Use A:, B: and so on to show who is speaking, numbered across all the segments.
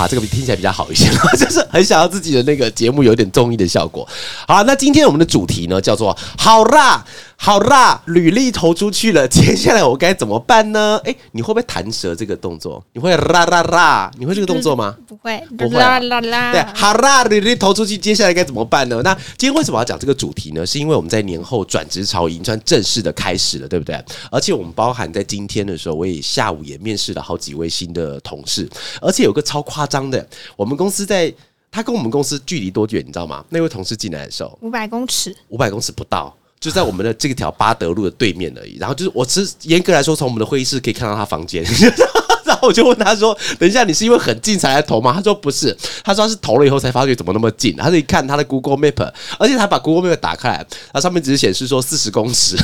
A: 啊，这个听起来比较好一些，就是很想要自己的那个节目有点综艺的效果。好，那今天我们的主题呢，叫做“好啦，好啦”，履历投出去了，接下来我该怎么办呢？诶，你会不会弹舌这个动作？你会啦啦啦？你会这个动作吗？
B: 不会，
A: 不会啊
B: 啦啦啦，
A: 对，好啦，履历投出去，接下来该怎么办呢？那今天为什么要讲这个主题呢？是因为我们在年后转职潮已经算正式的开始了，对不对？而且我们包含在今天的时候，我也下午也面试了好几位新的同事，而且有个超夸张的，我们公司在他跟我们公司距离多远，你知道吗？那位同事进来的时候，
B: 五百公尺，
A: 五百公尺不到。就在我们的这条巴德路的对面而已，然后就是我是严格来说，从我们的会议室可以看到他房间，后我就问他说：“等一下，你是因为很近才来投吗？”他说：“不是，他说他是投了以后才发觉怎么那么近。”他是一看他的 Google Map，而且他把 Google Map 打开来，它上面只是显示说四十公尺。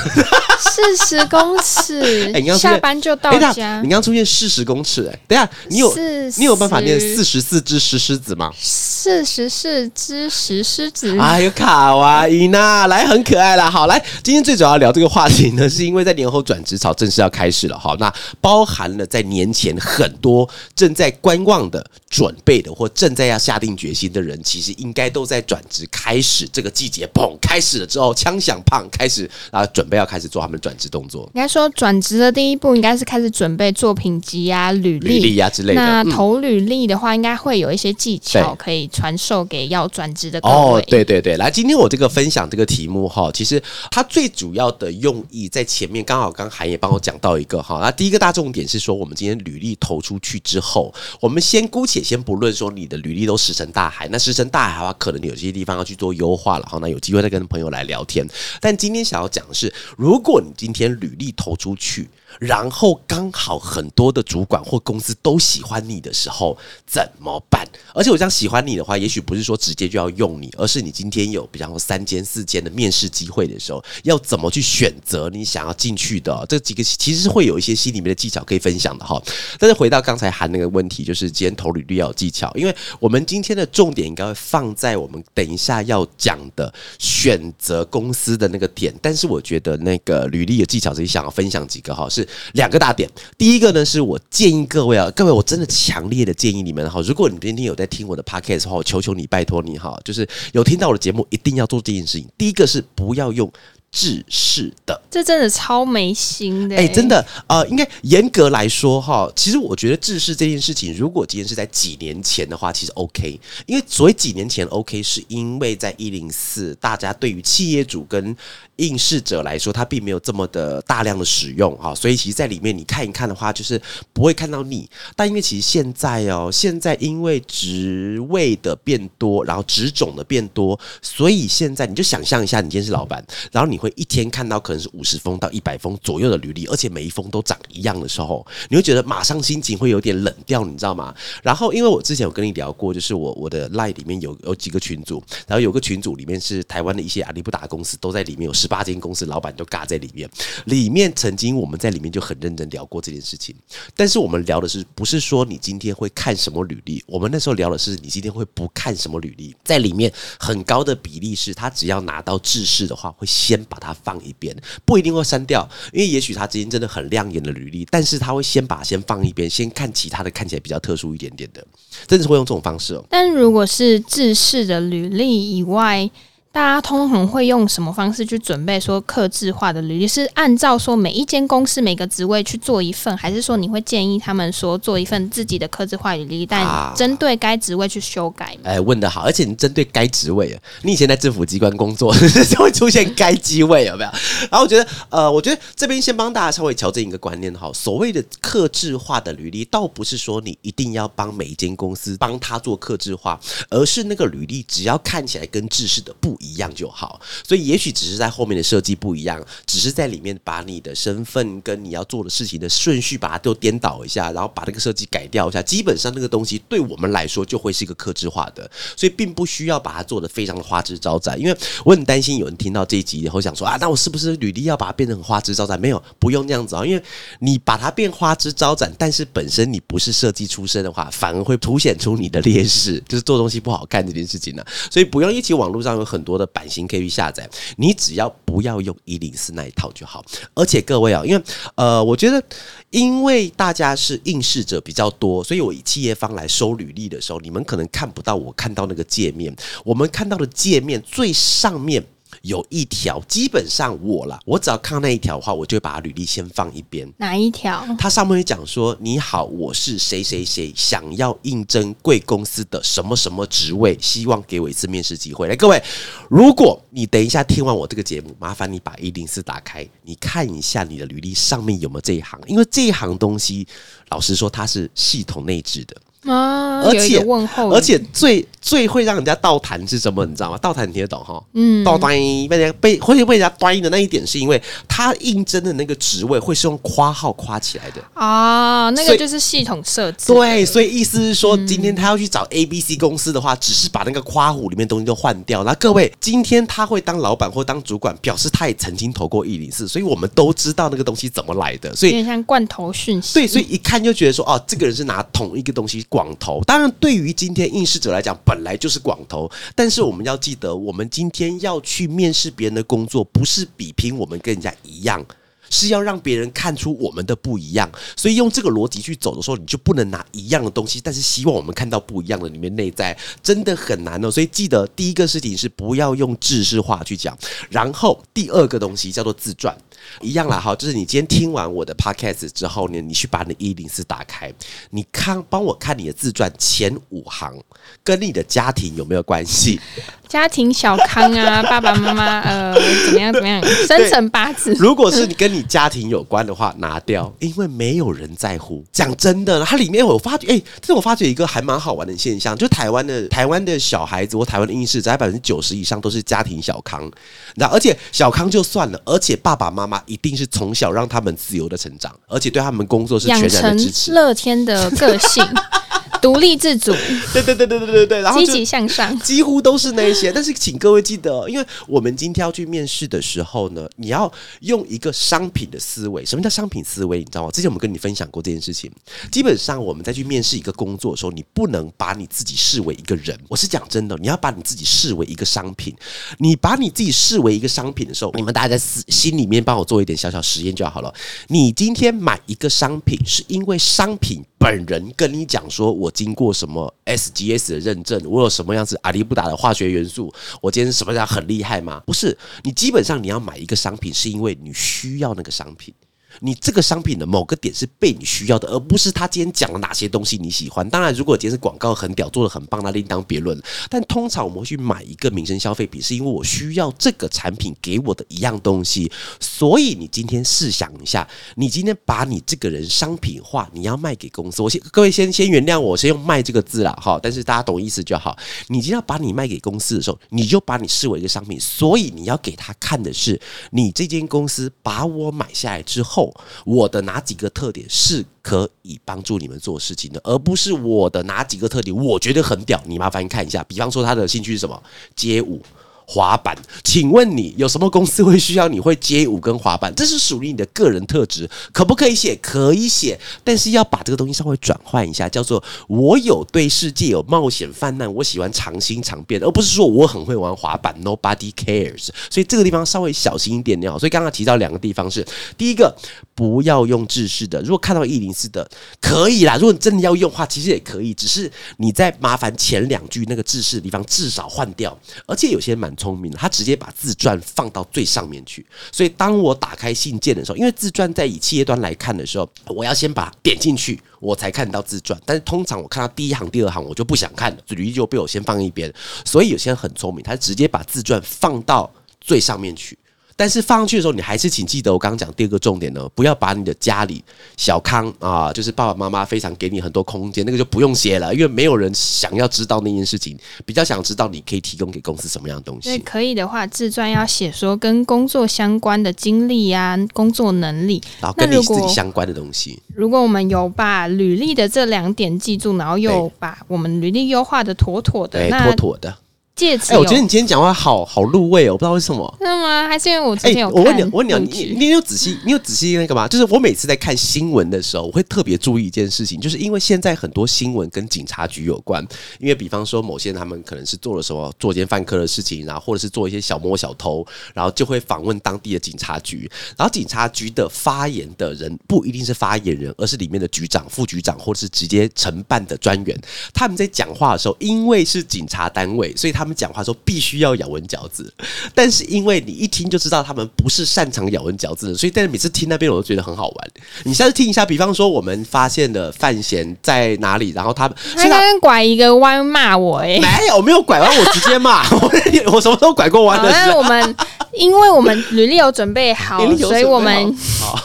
B: 四十公尺
A: 哎你刚，
B: 下班就到家
A: 你，刚出现四十公尺，哎，等一下你有
B: 40
A: 你有办法念四十四只石狮子吗？
B: 四十四只石狮子，
A: 哎呦，卡哇伊娜，来很可爱啦。好，来，今天最主要聊这个话题呢，是因为在年后转职潮正式要开始了。好，那包含了在年前很多正在观望的、准备的或正在要下定决心的人，其实应该都在转职开始这个季节，砰开始了之后，枪响胖开始啊，准备要开始做他们的转职动作，
B: 应该说转职的第一步应该是开始准备作品集啊、履
A: 履历啊之类的。
B: 那
A: 嗯
B: 投履历的话，应该会有一些技巧可以传授给要转职的各
A: 哦
B: 位。，
A: 对对对，来，今天我这个分享这个题目哈，其实它最主要的用意在前面，刚好刚韩也帮我讲到一个哈。那第一个大重点是说，我们今天履历投出去之后，我们先姑且先不论说你的履历都石沉大海，那石沉大海的话，可能有些地方要去做优化了哈。那有机会再跟朋友来聊天。但今天想要讲的是，如果你今天履历投出去，然后刚好很多的主管或公司都喜欢你的时候，怎么办？而且我这样喜欢你的话，也许不是说直接就要用你，而是你今天有比方说三间四间的面试机会的时候，要怎么去选择你想要进去的？这几个其实是会有一些心里面的技巧可以分享的哈。但是回到刚才韩那个问题，就是今天投履历要有技巧，因为我们今天的重点应该会放在我们等一下要讲的选择公司的那个点。但是我觉得那个履历的技巧，这里想要分享几个哈，是两个大点。第一个呢，是我建议各位啊，各位我真的强烈的建议你们哈，如果你今天有在听我的 podcast 的话，我求求你，拜托你哈，就是有听到我的节目，一定要做这件事情。第一个是不要用制式的。
B: 这真的超没心的、
A: 哎、真。的，呃，应该严格来说哈，其实我觉得制式这件事情，如果今天是在几年前的话，其实 OK，因为所谓几年前 OK，是因为在一零四，大家对于企业主跟应试者来说，他并没有这么的大量的使用哈，所以其实在里面你看一看的话，就是不会看到腻。但因为其实现在哦，现在因为职位的变多，然后职种的变多，所以现在你就想象一下，你今天是老板，然后你会一天看到可能是五十封到一百封左右的履历，而且每一封都长一样的时候，你会觉得马上心情会有点冷掉，你知道吗？然后因为我之前有跟你聊过，就是我我的 line 里面有有几个群组，然后有个群组里面是台湾的一些阿里不达公司都在里面，有十八间公司老板都尬在里面。里面曾经我们在里面就很认真聊过这件事情，但是我们聊的是不是说你今天会看什么履历？我们那时候聊的是你今天会不看什么履历，在里面很高的比例是他只要拿到制式的话，会先把它放一边，不一定会删掉，因为也许他今天真的很亮眼的履历，但是他会先把先放一边，先看其他的看起来比较特殊一点点的，真的是会用这种方式哦。
B: 但如果是制式的履历以外，大家通常会用什么方式去准备说克制化的履历？是按照说每一间公司每个职位去做一份，还是说你会建议他们说做一份自己的克制化履历，
A: 啊
B: 但针对该职位去修改吗？
A: 哎，问的好，而且你针对该职位啊，你以前在政府机关工作 就会出现该机位，有没有？然后我觉得，呃，我觉得这边先帮大家稍微调整一个观念哈，所谓的克制化的履历，倒不是说你一定要帮每一间公司帮他做克制化，而是那个履历只要看起来跟制式的不一一样就好。所以也许只是在后面的设计不一样，只是在里面把你的身份跟你要做的事情的顺序把它都颠倒一下，然后把那个设计改掉一下，基本上那个东西对我们来说就会是一个克制化的，所以并不需要把它做的非常的花枝招展。因为我很担心有人听到这一集以后想说啊，那我是不是履历要把它变得很花枝招展？没有，不用那样子啊，因为你把它变花枝招展，但是本身你不是设计出身的话，反而会凸显出你的劣势，就是做东西不好看这件事情呢。所以不用一起，网络上有很多的版型可以去下载，你只要不要用一零四那一套就好。而且各位啊，因为呃，我觉得因为大家是应试者比较多，所以我以企业方来收履历的时候，你们可能看不到我看到那个界面，我们看到的界面最上面。有一条，基本上我啦，我只要看到那一条的话，我就会把履历先放一边。
B: 哪一条？
A: 它上面会讲说：“你好，我是谁谁谁，想要应征贵公司的什么什么职位，希望给我一次面试机会。”来，各位，如果你等一下听完我这个节目，麻烦你把一零四打开，你看一下你的履历上面有没有这一行，因为这一行东西，老实说，它是系统内置的。
B: 啊，
A: 而且
B: 问候，
A: 而且最最会让人家倒谈是什么？你知道吗？倒谈你听得懂哈？嗯，倒端被人家被会被人家端的那一点，是因为他应征的那个职位会是用括号夸起来的
B: 啊，那个就是系统设置。
A: 对，所以意思是说，今天他要去找 A、B、C 公司的话，只是把那个夸弧里面东西都换掉。那各位，今天他会当老板或当主管，表示他也曾经投过一零四，所以我们都知道那个东西怎么来的。所以
B: 有点像罐头讯息。
A: 对，所以一看就觉得说，哦，这个人是拿同一个东西。广投，当然对于今天应试者来讲，本来就是广投。但是我们要记得，我们今天要去面试别人的工作，不是比拼我们跟人家一样，是要让别人看出我们的不一样。所以用这个逻辑去走的时候，你就不能拿一样的东西，但是希望我们看到不一样的里面内在，真的很难哦。所以记得第一个事情是不要用知识化去讲，然后第二个东西叫做自传。一样啦，哈，就是你今天听完我的 podcast 之后呢，你去把你一零四打开，你看，帮我看你的自传前五行跟你的家庭有没有关系？
B: 家庭小康啊，爸爸妈妈呃怎么样怎么样？生辰八字。
A: 如果是你跟你家庭有关的话，拿掉，因为没有人在乎。讲真的，它里面我发觉，哎，这我发觉一个还蛮好玩的现象，就台湾的台湾的小孩子或台湾的应试，在百分之九十以上都是家庭小康。那而且小康就算了，而且爸爸妈妈一定是从小让他们自由的成长，而且对他们工作是全然的支持，
B: 乐天的个性。独立自主，
A: 对对对对对对对，然后
B: 积极向上，
A: 几乎都是那些。但是，请各位记得，因为我们今天要去面试的时候呢，你要用一个商品的思维。什么叫商品思维？你知道吗？之前我们跟你分享过这件事情。基本上，我们在去面试一个工作的时候，你不能把你自己视为一个人。我是讲真的，你要把你自己视为一个商品。你把你自己视为一个商品的时候，你们大家在心心里面帮我做一点小小实验就好了。你今天买一个商品，是因为商品。本人跟你讲说，我经过什么 SGS 的认证，我有什么样子阿里不达的化学元素，我今天什么样很厉害吗？不是，你基本上你要买一个商品，是因为你需要那个商品。你这个商品的某个点是被你需要的，而不是他今天讲了哪些东西你喜欢。当然，如果今天是广告很屌，做的很棒，那另当别论。但通常我们会去买一个民生消费品，是因为我需要这个产品给我的一样东西。所以你今天试想一下，你今天把你这个人商品化，你要卖给公司。我先各位先先原谅我，先用“卖”这个字了哈。但是大家懂意思就好。你今天要把你卖给公司的时候，你就把你视为一个商品。所以你要给他看的是，你这间公司把我买下来之后。我的哪几个特点是可以帮助你们做事情的，而不是我的哪几个特点我觉得很屌。你麻烦看一下，比方说他的兴趣是什么，街舞。滑板，请问你有什么公司会需要你会街舞跟滑板？这是属于你的个人特质，可不可以写？可以写，但是要把这个东西稍微转换一下，叫做我有对世界有冒险泛滥，我喜欢尝新尝变，而不是说我很会玩滑板，Nobody cares。所以这个地方稍微小心一点点好。所以刚刚提到两个地方是，第一个不要用制式的，如果看到一零四的可以啦，如果你真的要用的话，其实也可以，只是你在麻烦前两句那个制式的地方至少换掉，而且有些蛮。聪明，他直接把自传放到最上面去。所以当我打开信件的时候，因为自传在以企业端来看的时候，我要先把点进去，我才看到自传。但是通常我看到第一行、第二行，我就不想看了，履历就被我先放一边。所以有些人很聪明，他直接把自传放到最上面去。但是放上去的时候，你还是请记得我刚刚讲第二个重点呢，不要把你的家里小康啊，就是爸爸妈妈非常给你很多空间，那个就不用写了，因为没有人想要知道那件事情，比较想知道你可以提供给公司什么样的东西。
B: 可以的话，自传要写说跟工作相关的经历呀、工作能力。
A: 然后跟你自己相关的东西，
B: 如果我们有把履历的这两点记住，然后又把我们履历优化的妥妥的，
A: 妥妥的。哎、
B: 借此有
A: 我觉得你今天讲话好好入味哦，我不知道为什么。
B: 真的吗？还是因为我之
A: 哎、
B: 前有
A: 我问你，我问你啊，你你你有仔细，你有仔细那个吗？就是我每次在看新闻的时候，我会特别注意一件事情，就是因为现在很多新闻跟警察局有关，因为比方说某些人他们可能是做了什么作奸犯科的事情，然后或者是做一些小摸小偷，然后就会访问当地的警察局，然后警察局的发言的人不一定是发言人，而是里面的局长、副局长或者是直接承办的专员，他们在讲话的时候，因为是警察单位，所以他们讲话的时候必须要咬文嚼字。但是因为你一听就知道他们不是擅长咬文嚼字的，所以但是每次听那边我都觉得很好玩。你下次听一下，比方说我们发现的范闲在哪里，然后他
B: 他刚刚拐一个弯骂我、哎。
A: 没有没有拐弯，我直接骂我，我什么时候拐过弯
B: 好，
A: 的是？
B: 我们因为我们履历有准备好 所以我们
A: 好，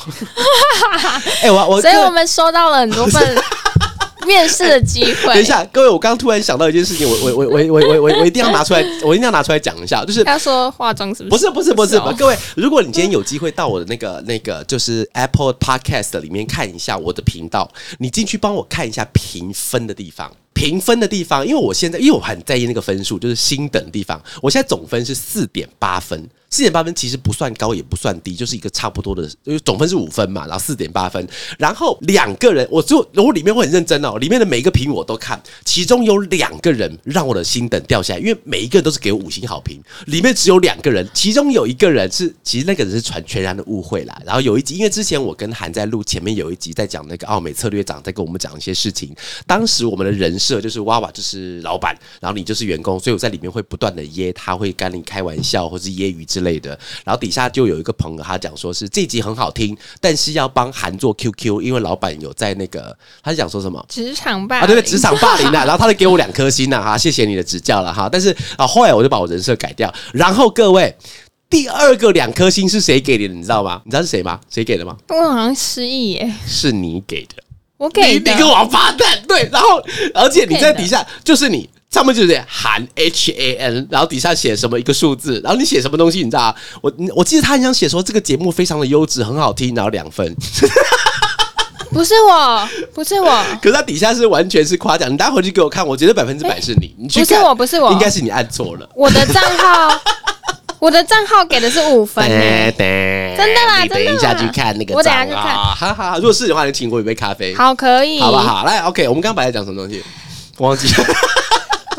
A: 哎、我我
B: 所以我们收到了很多份 面试的机会。
A: 等一，下，各位，我刚突然想到一件事情，我我我我我我我我一定要拿出来，我一定要拿出来讲一下，就是
B: 他说化妆是不是？
A: 不是不是不是，
B: 哦
A: 各位，如果你今天有机会到我的那个那个就是 Apple Podcast 里面看一下我的频道，你进去帮我看一下评分的地方。评分的地方，因为我现在因为我很在意那个分数，就是星等的地方。我现在总分是四点八分，四点八分其实不算高也不算低，就是一个差不多的，就是总分是五分嘛，然后四点八分。然后两个人，我就我里面会很认真哦，里面的每一个评我都看，其中有两个人让我的心等掉下来，因为每一个人都是给我五星好评，里面只有两个人，其中有一个人是其实那个人是传全然的误会啦。然后有一集，因为之前我跟韩在录前面有一集在讲那个奥美策略长在跟我们讲一些事情，当时我们的人设就是娃娃就是老板，然后你就是员工，所以我在里面会不断的噎他，会跟你开玩笑或是揶揄之类的。然后底下就有一个朋友他讲说是这集很好听，但是要帮韩做 QQ，因为老板有在那个他是讲说什么？
B: 职场霸
A: 啊，对对，职场霸凌啊，然后他就给我两颗星呐、哈，谢谢你的指教了哈。但是啊，后来我就把我人设改掉，然后各位。第二个两颗星是谁给的？你知道吗？你知道是谁吗？谁给的吗？
B: 我好像失忆耶，
A: 是你给的。
B: 我给
A: 你个王八蛋！对，然后而且你在底下就是你上面就是喊 H A N，然后底下写什么一个数字，然后你写什么东西，你知道啊？我我记得他很想写说这个节目非常的优质，很好听，然后两分。
B: 不是我，不是我，
A: 可是他底下是完全是夸奖，你待会回去给我看，我觉得百分之百是你。你去
B: 不是我，不是我，
A: 应该是你按错了。
B: 我的账号，我的账号给的是五分耶。
A: 真
B: 真的啦
A: 你等一下去看那个
B: 我等下
A: 账啊！哈哈，如果是的话，你请我一杯咖啡，
B: 好，可以，
A: 好不？好？来，OK，我们刚刚本来讲什么东西？我忘记了。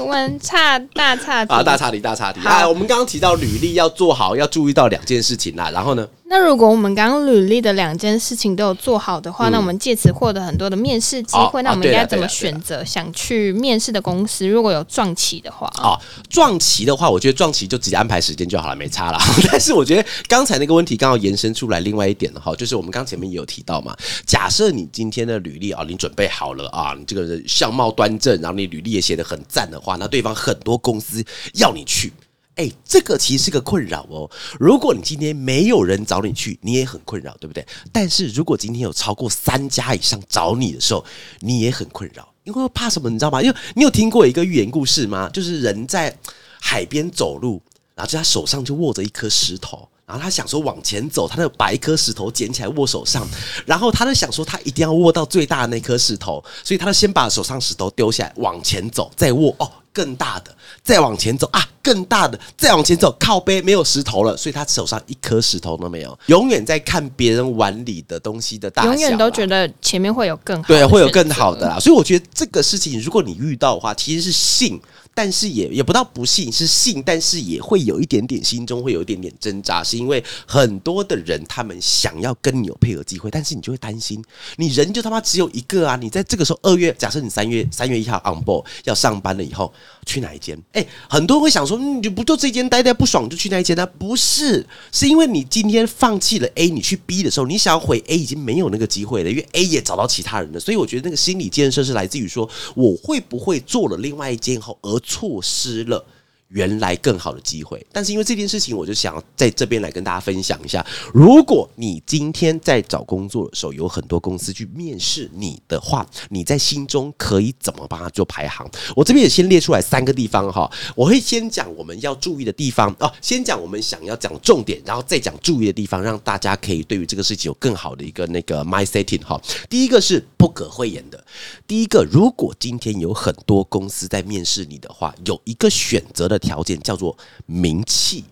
B: 我们差大差题
A: 啊，大差题，大差题。
B: 好
A: 啊，我们刚刚提到履历要做好，要注意到两件事情啦。然后呢，
B: 那如果我们刚刚履历的两件事情都有做好的话，
A: 嗯
B: 那我们借此获得很多的面试机会。
A: 哦
B: 那我们应该怎么选择想去面试的公司？如果有撞期的话，
A: 哦，撞期的话，我觉得撞期就直接安排时间就好了，没差啦。但是我觉得刚才那个问题刚好延伸出来另外一点了哈，就是我们刚前面也有提到嘛，假设你今天的履历啊，你准备好了啊，你这个人相貌端正，然后你履历也写得很赞的话，那对方很多公司要你去。哎、这个其实是个困扰哦。如果你今天没有人找你去，你也很困扰，对不对？但是如果今天有超过三家以上找你的时候，你也很困扰，因为怕什么？你知道吗？因为你有听过一个寓言故事吗？就是人在海边走路，然后就他手上就握着一颗石头。然后他想说往前走，他就把一颗石头捡起来握手上，然后他就想说他一定要握到最大的那颗石头，所以他就先把手上石头丢下来，往前走，再握哦更大的，再往前走啊更大的，再往前走靠背没有石头了，所以他手上一颗石头都没有，永远在看别人碗里的东西的大小啊，
B: 永远都觉得前面会有更好的
A: 对，会有更好的啦。所以我觉得这个事情，如果你遇到的话，其实是信，但是也也不到不信，是信，但是也会有一点点心中会有一点点挣扎，是因为很多的人他们想要跟你有配合机会，但是你就会担心，你人就他妈只有一个啊！你在这个时候二月，假设你三月三月一号 on board 要上班了以后，去哪一间？哎、很多人会想说，嗯你不就这间待待不爽就去那一间呢、不是，是因为你今天放弃了 A，你去 B 的时候，你想要回 A 已经没有那个机会了，因为 A 也找到其他人了。所以我觉得那个心理建设是来自于说，我会不会做了另外一间后而错失了。原来更好的机会。但是因为这件事情，我就想在这边来跟大家分享一下：如果你今天在找工作的时候，有很多公司去面试你的话，你在心中可以怎么帮他做排行？我这边也先列出来三个地方哈，我会先讲我们要注意的地方哦，先讲我们想要讲重点，然后再讲注意的地方，让大家可以对于这个事情有更好的一个那个 my setting 哈。第一个是不可讳言的，第一个，如果今天有很多公司在面试你的话，有一个选择的条件叫做名气。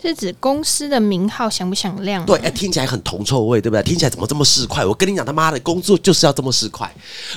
B: 是指公司的名号响不响亮？
A: 对，哎，听起来很铜臭味，对不对？听起来怎么这么市侩？我跟你讲，他妈的工作就是要这么市侩。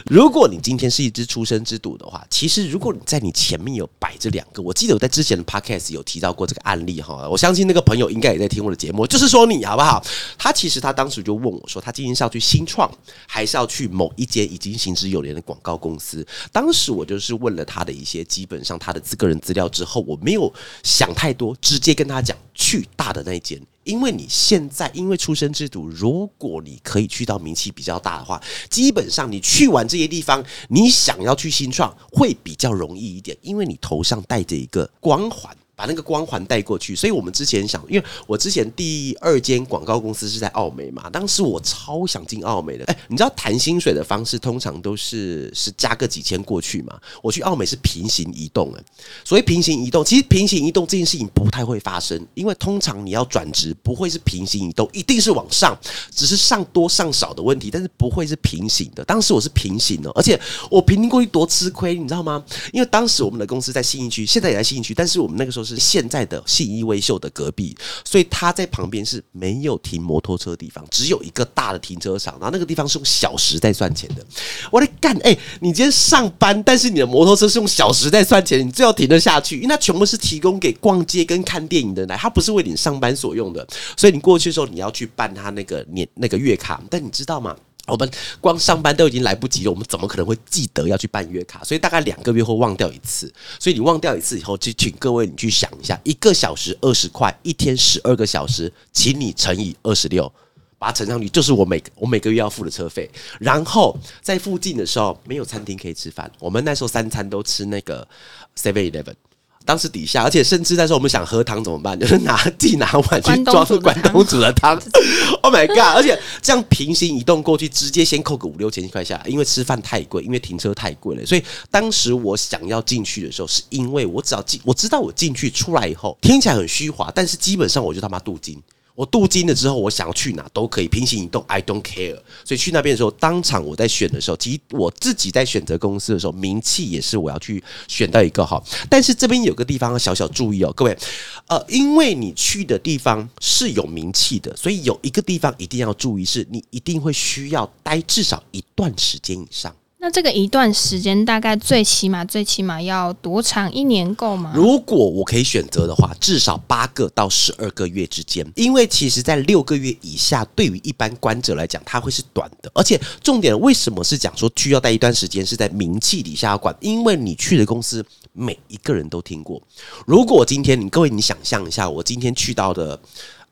A: 如果你今天是一只出生之犊的话，其实如果你在你前面有摆这两个，我记得我在之前的 podcast 有提到过这个案例哈。我相信那个朋友应该也在听我的节目，就是说你好不好？他其实他当时就问我说，他今天是要去新创，还是要去某一间已经行之有年的广告公司？当时我就是问了他的一些基本上他的资个人资料之后，我没有想太多，直接跟他讲。去大的那一间，因为你现在因为出生制度，如果你可以去到名气比较大的话，基本上你去完这些地方，你想要去新创会比较容易一点，因为你头上带着一个光环。把那个光环带过去，所以我们之前想，因为我之前第二间广告公司是在澳美嘛，当时我超想进澳美的。哎，你知道谈薪水的方式通常都是是加个几千过去嘛？我去澳美是平行移动哎，所以平行移动其实平行移动这件事情不太会发生，因为通常你要转职不会是平行移动，一定是往上，只是上多上少的问题，但是不会是平行的。当时我是平行的，而且我平行过去多吃亏，你知道吗？因为当时我们的公司在新一区，现在也在新一区，但是我们那个时候。是现在的信义威秀的隔壁，所以他在旁边是没有停摩托车的地方，只有一个大的停车场，然后那个地方是用小时在算钱的。我来干，哎，你今天上班，但是你的摩托车是用小时在算钱，你最好停得下去，因为它全部是提供给逛街跟看电影的来，它不是为你上班所用的，所以你过去的时候你要去办他那个年那个月卡，但你知道吗？我们光上班都已经来不及了，我们怎么可能会记得要去办月卡？所以大概两个月会忘掉一次。所以你忘掉一次以后，就请各位你去想一下，一个小时二十块，一天十二个小时，请你乘以二十六，把它乘上去，就是我每我每个月要付的车费。然后在附近的时候没有餐厅可以吃饭，我们那时候三餐都吃那个 Seven Eleven。当时底下，而且甚至那时候我们想喝汤怎么办？就是拿地拿碗去装关东煮的汤。Oh my god！而且这样平行移动过去，直接先扣个五六千块下来，因为吃饭太贵，因为停车太贵了。所以当时我想要进去的时候，是因为我只要进，我知道我进去出来以后听起来很虚华，但是基本上我就他妈镀金。我镀金了之后，我想要去哪都可以平行移动，I don't care。所以去那边的时候，当场我在选的时候，其实我自己在选择公司的时候，名气也是我要去选到一个哈。但是这边有个地方要小小注意哦，各位，呃，因为你去的地方是有名气的，所以有一个地方一定要注意，是你一定会需要待至少一段时间以上。
B: 那这个一段时间大概最起码最起码要多长？一年够吗？
A: 如果我可以选择的话，至少八个到十二个月之间。因为其实，在六个月以下，对于一般观者来讲，它会是短的。而且重点，为什么是讲说需要待一段时间？是在名气底下管，因为你去的公司每一个人都听过。如果今天你各位，你想象一下，我今天去到的。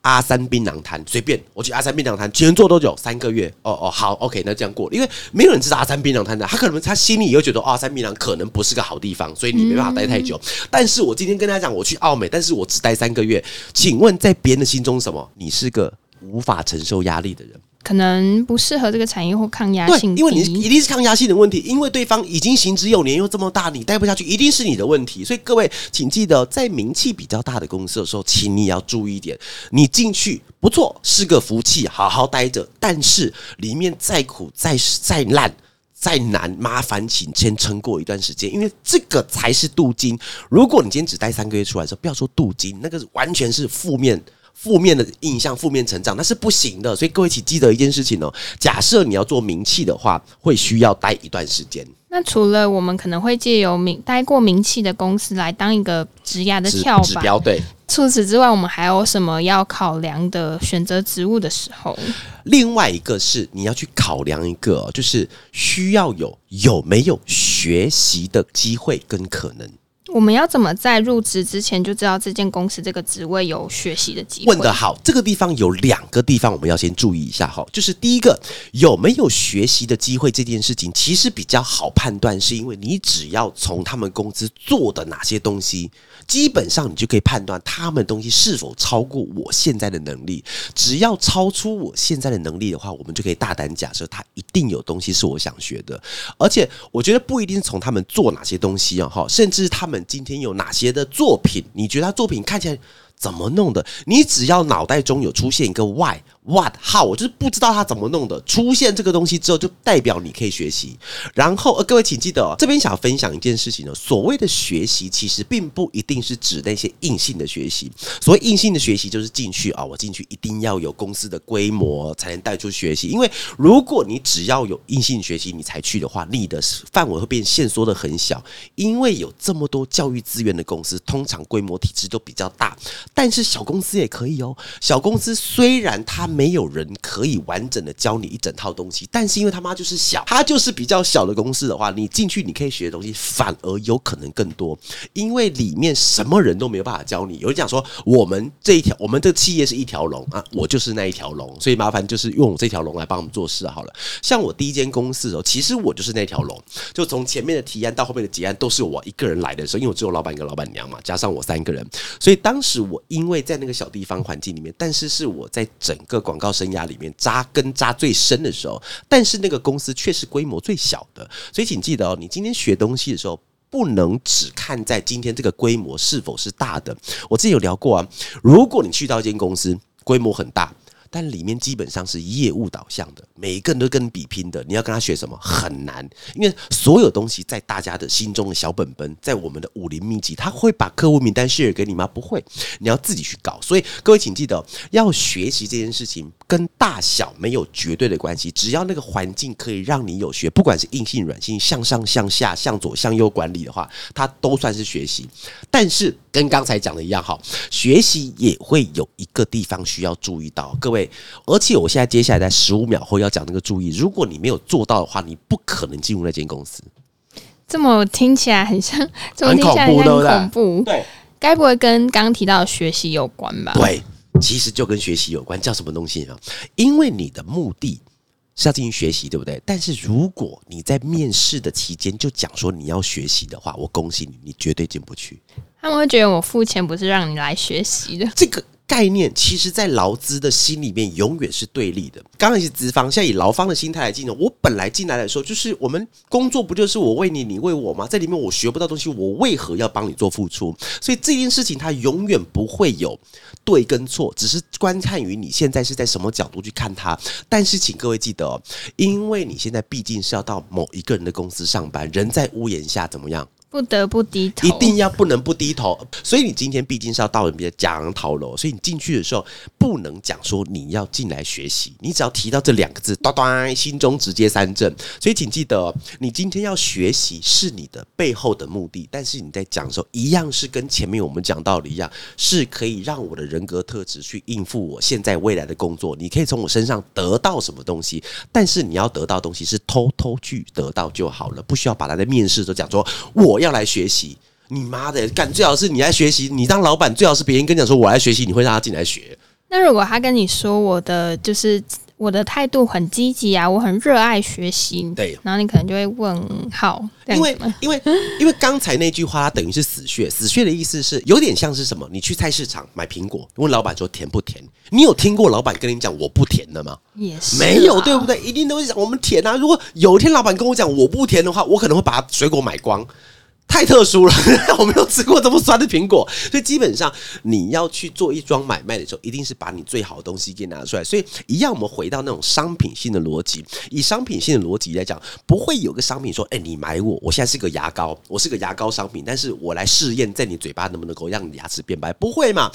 A: 阿三槟榔摊，随便我去阿三槟榔摊，请人做多久？三个月。哦哦，好，OK，那这样过，因为没有人知道阿三槟榔摊的，他可能他心里又觉得阿三槟榔可能不是个好地方，所以你没办法待太久。但是我今天跟他讲，我去澳美，但是我只待三个月。请问在别人的心中，什么？你是个无法承受压力的人。
B: 可能不适合这个产业或抗压性，
A: 因为你一定是抗压性的问题，因为对方已经行之有年又这么大，你待不下去，一定是你的问题。所以各位，请记得，在名气比较大的公司的时候，请你要注意一点，你进去不错，是个福气，好好待着。但是里面再苦、再再烂、再难，麻烦请先撑过一段时间，因为这个才是镀金。如果你今天只待三个月出来的时候，不要说镀金，那个完全是负面。负面的印象、负面成长，那是不行的。所以各位请记得一件事情哦：假设你要做名气的话，会需要待一段时间。
B: 那除了我们可能会借由名待过名气的公司来当一个职涯的跳板
A: 指标，对。
B: 除此之外，我们还有什么要考量的？选择职务的时候，
A: 另外一个是你要去考量一个，就是需要有有没有学习的机会跟可能。
B: 我们要怎么在入职之前就知道这间公司这个职位有学习的机会？
A: 问得好，这个地方有两个地方我们要先注意一下哈，就是第一个有没有学习的机会这件事情，其实比较好判断，是因为你只要从他们公司做的哪些东西，基本上你就可以判断他们东西是否超过我现在的能力。只要超出我现在的能力的话，我们就可以大胆假设他一定有东西是我想学的。而且我觉得不一定从他们做哪些东西啊，哈，甚至他们今天有哪些的作品，你觉得他作品看起来怎么弄的？你只要脑袋中有出现一个 why。What how？我就是不知道他怎么弄的。出现这个东西之后，就代表你可以学习。然后，呃，各位请记得，这边想要分享一件事情呢。所谓的学习，其实并不一定是指那些硬性的学习。所谓硬性的学习，就是进去啊，我进去一定要有公司的规模才能带出学习。因为如果你只要有硬性学习你才去的话，你的范围会变限缩的很小。因为有这么多教育资源的公司，通常规模体制都比较大。但是小公司也可以哦。小公司虽然它没有人可以完整的教你一整套东西，但是因为他妈就是小，他就是比较小的公司的话，你进去你可以学的东西反而有可能更多，因为里面什么人都没有办法教你。有人讲说，我们这一条，我们这个企业是一条龙啊，我就是那一条龙，所以麻烦就是用我这条龙来帮我们做事好了。像我第一间公司哦，其实我就是那条龙，就从前面的提案到后面的结案都是我一个人来的时候，因为我只有老板跟老板娘嘛，加上我三个人，所以当时我因为在那个小地方环境里面，但是是我在整个。广告生涯里面扎根扎最深的时候，但是那个公司却是规模最小的，所以请记得哦，你今天学东西的时候，不能只看在今天这个规模是否是大的。我自己有聊过啊，如果你去到一间公司，规模很大。但里面基本上是业务导向的，每一个人都跟你比拼的。你要跟他学什么很难，因为所有东西在大家的心中的小本本，在我们的武林秘籍，他会把客户名单 share 给你吗？不会，你要自己去搞。所以各位请记得，要学习这件事情跟大小没有绝对的关系，只要那个环境可以让你有学，不管是硬性软性，向上向下，向左向右管理的话，它都算是学习。但是跟刚才讲的一样，哈，学习也会有一个地方需要注意到，各位。而且我现在接下来在十五秒后要讲那个注意，如果你没有做到的话，你不可能进入那间公司。
B: 这么听起来很像，很恐怖，对不对？恐怖，
A: 对，
B: 该不会跟刚刚提到的学习有关吧？
A: 对，其实就跟学习有关，叫什么东西啊？因为你的目的是要进行学习，对不对？但是如果你在面试的期间就讲说你要学习的话，我恭喜你，你绝对进不去。
B: 他们会觉得我付钱不是让你来学习的，
A: 这个。概念其实，在劳资的心里面永远是对立的。刚刚是资方，现在以劳方的心态来进入。我本来进来的时候，就是我们工作不就是我为你，你为我吗？在里面我学不到东西，我为何要帮你做付出？所以这件事情它永远不会有对跟错，只是观看于你现在是在什么角度去看它。但是请各位记得，因为你现在毕竟是要到某一个人的公司上班，人在屋檐下，怎么样？
B: 不得不低头，
A: 一定要不能不低头。所以你今天毕竟是要到人家讲讨楼，所以你进去的时候不能讲说你要进来学习，你只要提到这两个字，咚咚，心中直接三震。所以请记得，你今天要学习是你的背后的目的，但是你在讲的时候，一样是跟前面我们讲到的一样，是可以让我的人格特质去应付我现在未来的工作。你可以从我身上得到什么东西，但是你要得到东西是偷偷去得到就好了，不需要把他在面试都讲说我。要来学习，你妈的干！最好是你来学习，你当老板最好是别人跟你讲说我来学习，你会让他进来学。
B: 那如果他跟你说我的就是我的态度很积极啊，我很热爱学习，
A: 对，
B: 然后你可能就会问号，
A: 因为因为因为刚才那句话等于是死穴，死穴的意思是有点像是什么？你去菜市场买苹果，问老板说甜不甜？你有听过老板跟你讲我不甜的吗？
B: 也是
A: 没有，对不对？一定都会讲我们甜啊！如果有一天老板跟我讲我不甜的话，我可能会把水果买光。太特殊了，我没有吃过这么酸的苹果，所以基本上你要去做一桩买卖的时候，一定是把你最好的东西给拿出来。所以一样，我们回到那种商品性的逻辑，以商品性的逻辑来讲，不会有个商品说：“哎，你买我，我现在是个牙膏，我是个牙膏商品，但是我来试验在你嘴巴能不能够让你牙齿变白？”不会嘛？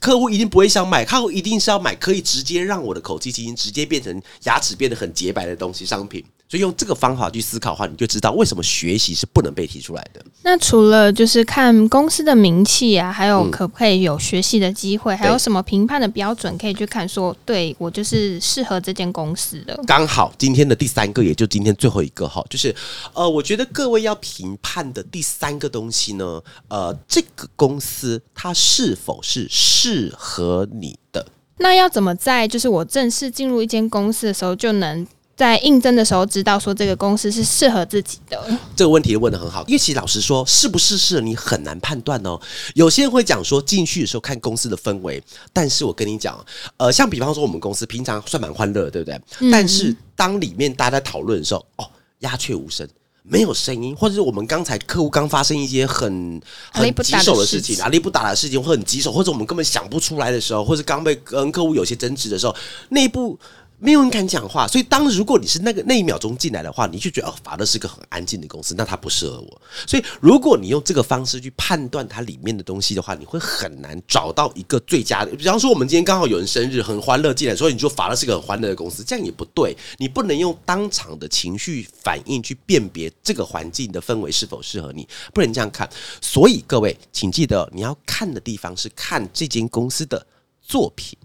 A: 客户一定不会想买，客户一定是要买可以直接让我的口气清新，直接变成牙齿变得很洁白的东西商品。所以用这个方法去思考的话，你就知道为什么学习是不能被提出来的。
B: 那除了就是看公司的名气啊，还有
A: 嗯
B: 可不可以有学习的机会，还有什么评判的标准可以去看说，对我就是适合这间公司的。
A: 刚好今天的第三个，也就今天最后一个哈，就是呃，我觉得各位要评判的第三个东西呢，呃，这个公司它是否是适合你的。
B: 那要怎么在就是我正式进入一间公司的时候，就能在应征的时候知道说这个公司是适合自己的？
A: 这个问题问的很好，因为其实老实说，是不是适合你很难判断哦。有些人会讲说，进去的时候看公司的氛围，但是我跟你讲，呃，像比方说我们公司平常算蛮欢乐的，对不对？但是当里面大家在讨论的时候，哦，鸦雀无声。没有声音，或者是我们刚才客户刚发生一些很很棘手的事情，
B: 事情
A: 阿力不打的事情，或很棘手，或者我们根本想不出来的时候，或者刚被跟客户有些争执的时候，内部没有人敢讲话，所以当如果你是那个那一秒钟进来的话，你就觉得哦，法乐是个很安静的公司，那它不适合我。所以如果你用这个方式去判断它里面的东西的话，你会很难找到一个最佳的。比方说，我们今天刚好有人生日，很欢乐进来，所以你就法乐是个很欢乐的公司，这样也不对。你不能用当场的情绪反应去辨别这个环境的氛围是否适合你，不能这样看。所以各位，请记得你要看的地方是看这间公司的作品。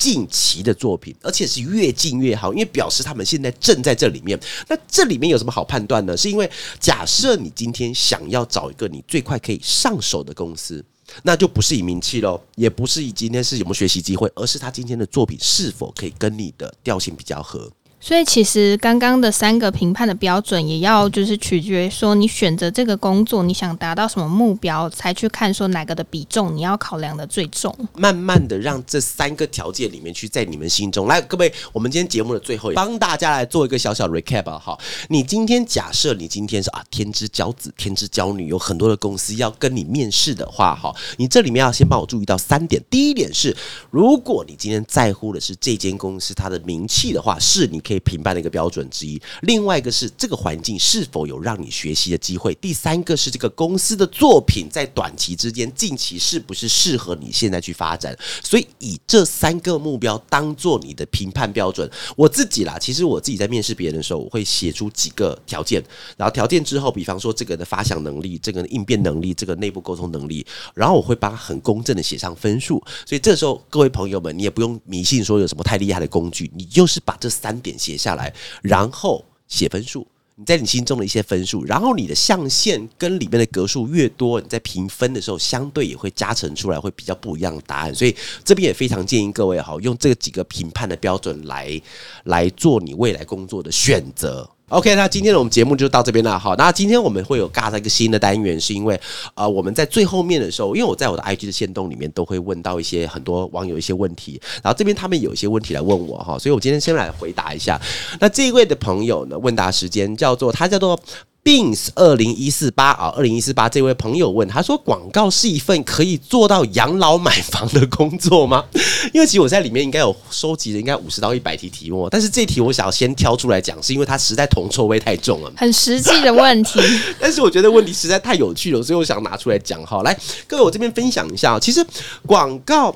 A: 近期的作品，而且是越近越好，因为表示他们现在正在这里面。那这里面有什么好判断呢？是因为假设你今天想要找一个你最快可以上手的公司，那就不是以名气喽，也不是以今天是有没有学习机会，而是他今天的作品是否可以跟你的调性比较合。
B: 所以其实刚刚的三个评判的标准，也要就是取决于说你选择这个工作，你想达到什么目标，才去看说哪个的比重你要考量的最重。
A: 慢慢的让这三个条件里面去在你们心中来，各位，我们今天节目的最后，帮大家来做一个小小 recap，哈，你今天假设你今天是啊天之骄子、天之骄女，有很多的公司要跟你面试的话，哈，你这里面要先帮我注意到三点。第一点是，如果你今天在乎的是这间公司它的名气的话，是你可以评判的一个标准之一。另外一个是这个环境是否有让你学习的机会。第三个是这个公司的作品在短期之间、近期是不是适合你现在去发展。所以以这三个目标当做你的评判标准。我自己啦，其实我自己在面试别人的时候，我会写出几个条件，然后条件之后，比方说这个的发想能力、这个的应变能力、这个内部沟通能力，然后我会帮他很公正的写上分数。所以这时候各位朋友们，你也不用迷信说有什么太厉害的工具，你就是把这三点写下来，然后写分数。你在你心中的一些分数，然后你的象限跟里面的格数越多，你在评分的时候相对也会加成出来，会比较不一样的答案。所以这边也非常建议各位哈，用这几个评判的标准来来做你未来工作的选择。OK，那今天的我们节目就到这边了。好，那今天我们会有尬在一个新的单元，是因为呃我们在最后面的时候，因为我在我的 IG 的线动里面都会问到一些很多网友一些问题，然后这边他们有一些问题来问我哈，所以我今天先来回答一下。那这一位的朋友呢，问答时间叫做他叫做。Beans 二零一四八啊，二零一四八这位朋友问，他说：“广告是一份可以做到养老买房的工作吗？” 因为其实我在里面应该有收集的应该五十到一百题题目，但是这题我想要先挑出来讲，是因为它实在铜臭味太重了。
B: 很实际的问题，
A: 但是我觉得问题实在太有趣了，所以我想拿出来讲哈。来，各位，我这边分享一下，其实广告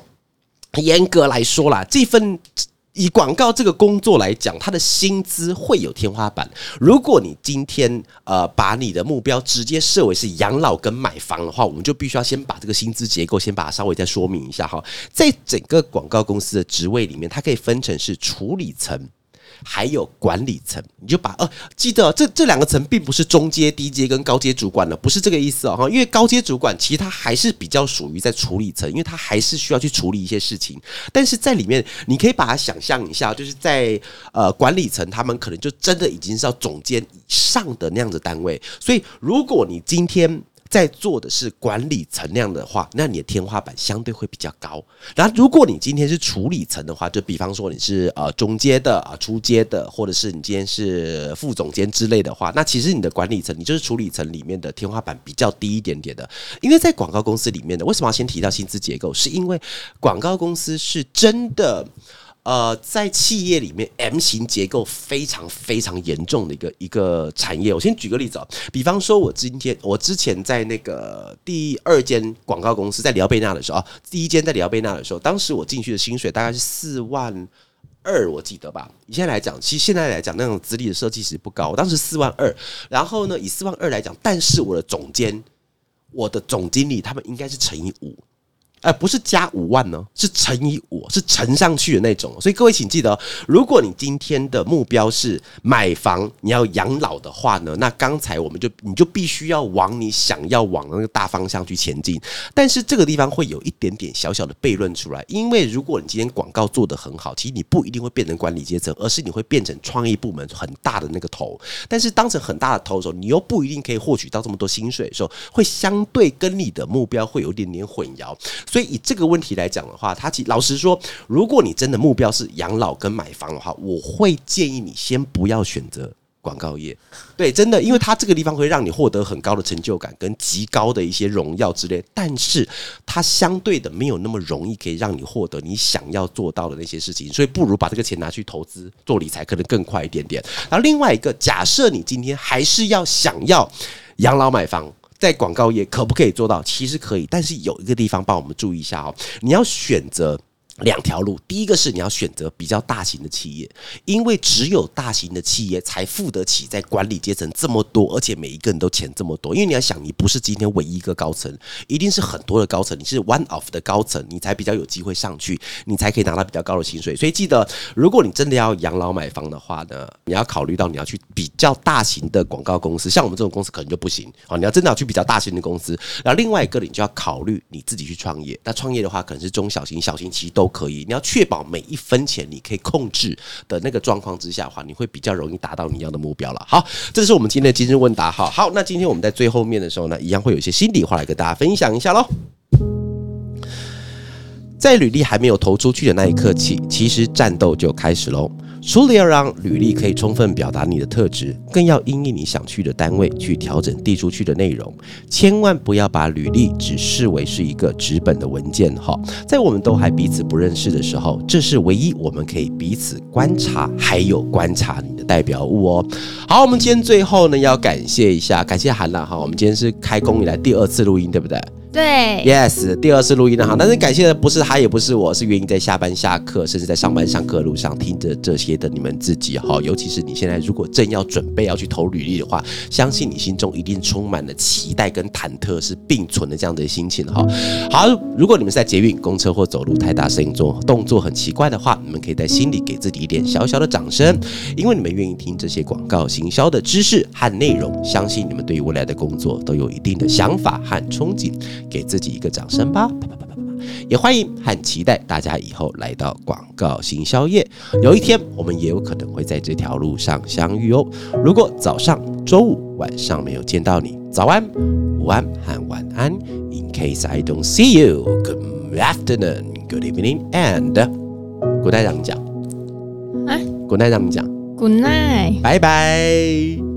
A: 严格来说啦，这份。以广告这个工作来讲，它的薪资会有天花板。如果你今天呃把你的目标直接设为是养老跟买房的话，我们就必须要先把这个薪资结构先把它稍微再说明一下哈。在整个广告公司的职位里面，它可以分成是处理层。还有管理层，你就把呃记得这这两个层并不是中阶、低阶跟高阶主管了，不是这个意思哦哈。因为高阶主管其实他还是比较属于在处理层，因为他还是需要去处理一些事情。但是在里面，你可以把它想象一下，就是在呃管理层，他们可能就真的已经是要总监以上的那样子单位。所以，如果你今天在做的是管理层量的话，那你的天花板相对会比较高。然后，如果你今天是处理层的话，就比方说你是呃中阶的啊、初阶的，或者是你今天是副总监之类的话，那其实你的管理层，你就是处理层里面的天花板比较低一点点的。因为在广告公司里面的，为什么要先提到薪资结构？是因为广告公司是真的。呃，在企业里面，M 型结构非常非常严重的一个一个产业。我先举个例子啊，比方说，我今天我之前在那个第二间广告公司在里奥贝纳的时候啊，第一间在里奥贝纳的时候，当时我进去的薪水大概是四万二，我记得吧？以现在来讲，其实现在来讲，那种资历的设计师不高，我当时四万二。然后呢，以四万二来讲，但是我的总监、我的总经理他们应该是乘以五。呃，不是加五万呢，是乘以五，是乘上去的那种。所以各位请记得，如果你今天的目标是买房，你要养老的话呢，那刚才我们就你就必须要往你想要往那个大方向去前进。但是这个地方会有一点点小小的悖论出来，因为如果你今天广告做得很好，其实你不一定会变成管理阶层，而是你会变成创意部门很大的那个头。但是当成很大的头的时候，你又不一定可以获取到这么多薪水的时候，会相对跟你的目标会有一点点混淆。所以以这个问题来讲的话，他其实老实说，如果你真的目标是养老跟买房的话，我会建议你先不要选择广告业。对，真的，因为它这个地方会让你获得很高的成就感跟极高的一些荣耀之类，但是它相对的没有那么容易可以让你获得你想要做到的那些事情，所以不如把这个钱拿去投资做理财，可能更快一点点。然后另外一个，假设你今天还是要想要养老买房。在广告业可不可以做到？其实可以，但是有一个地方帮我们注意一下哦，你要选择。两条路，第一个是你要选择比较大型的企业，因为只有大型的企业才付得起在管理阶层这么多，而且每一个人都钱这么多。因为你要想，你不是今天唯一一个高层，一定是很多的高层，你是 one of 的高层，你才比较有机会上去，你才可以拿到比较高的薪水。所以记得，如果你真的要养老买房的话呢，你要考虑到你要去比较大型的广告公司，像我们这种公司可能就不行哦。你要真的要去比较大型的公司，然后另外一个你就要考虑你自己去创业。那创业的话，可能是中小型、小型启动都。可以，你要确保每一分钱你可以控制的那个状况之下的话，你会比较容易达到你要的目标了。好，这是我们今天的今日问答。好好，那今天我们在最后面的时候呢，一样会有一些心里话来跟大家分享一下喽。在履历还没有投出去的那一刻起，其实战斗就开始喽。除了要让履历可以充分表达你的特质，更要因应你想去的单位去调整递出去的内容。千万不要把履历只视为是一个纸本的文件哈。在我们都还彼此不认识的时候，这是唯一我们可以彼此观察还有观察你的代表物哦。好，我们今天最后呢要感谢一下，感谢韩兰哈。我们今天是开工以来第二次录音，对不对？
B: 对
A: ，yes，第二次录音的哈，但是感谢的不是他，也不是我，是原因在下班、下课，甚至在上班、上课路上听着这些的你们自己哈。尤其是你现在如果正要准备要去投履历的话，相信你心中一定充满了期待跟忐忑，是并存的这样的心情哈。好，如果你们是在捷运、公车或走路太大声音中动作很奇怪的话，你们可以在心里给自己一点小小的掌声，因为你们愿意听这些广告行销的知识和内容，相信你们对于未来的工作都有一定的想法和憧憬。给自己一个掌声吧！也欢迎和期待大家以后来到广告行销业。有一天，我们也有可能会在这条路上相遇哦。如果早上、周五、晚上没有见到你，早安、午安和晚安。In case I don't see you, good afternoon, good evening, and good night。让你讲啊，good night，让你讲
B: ，good night，
A: 拜拜。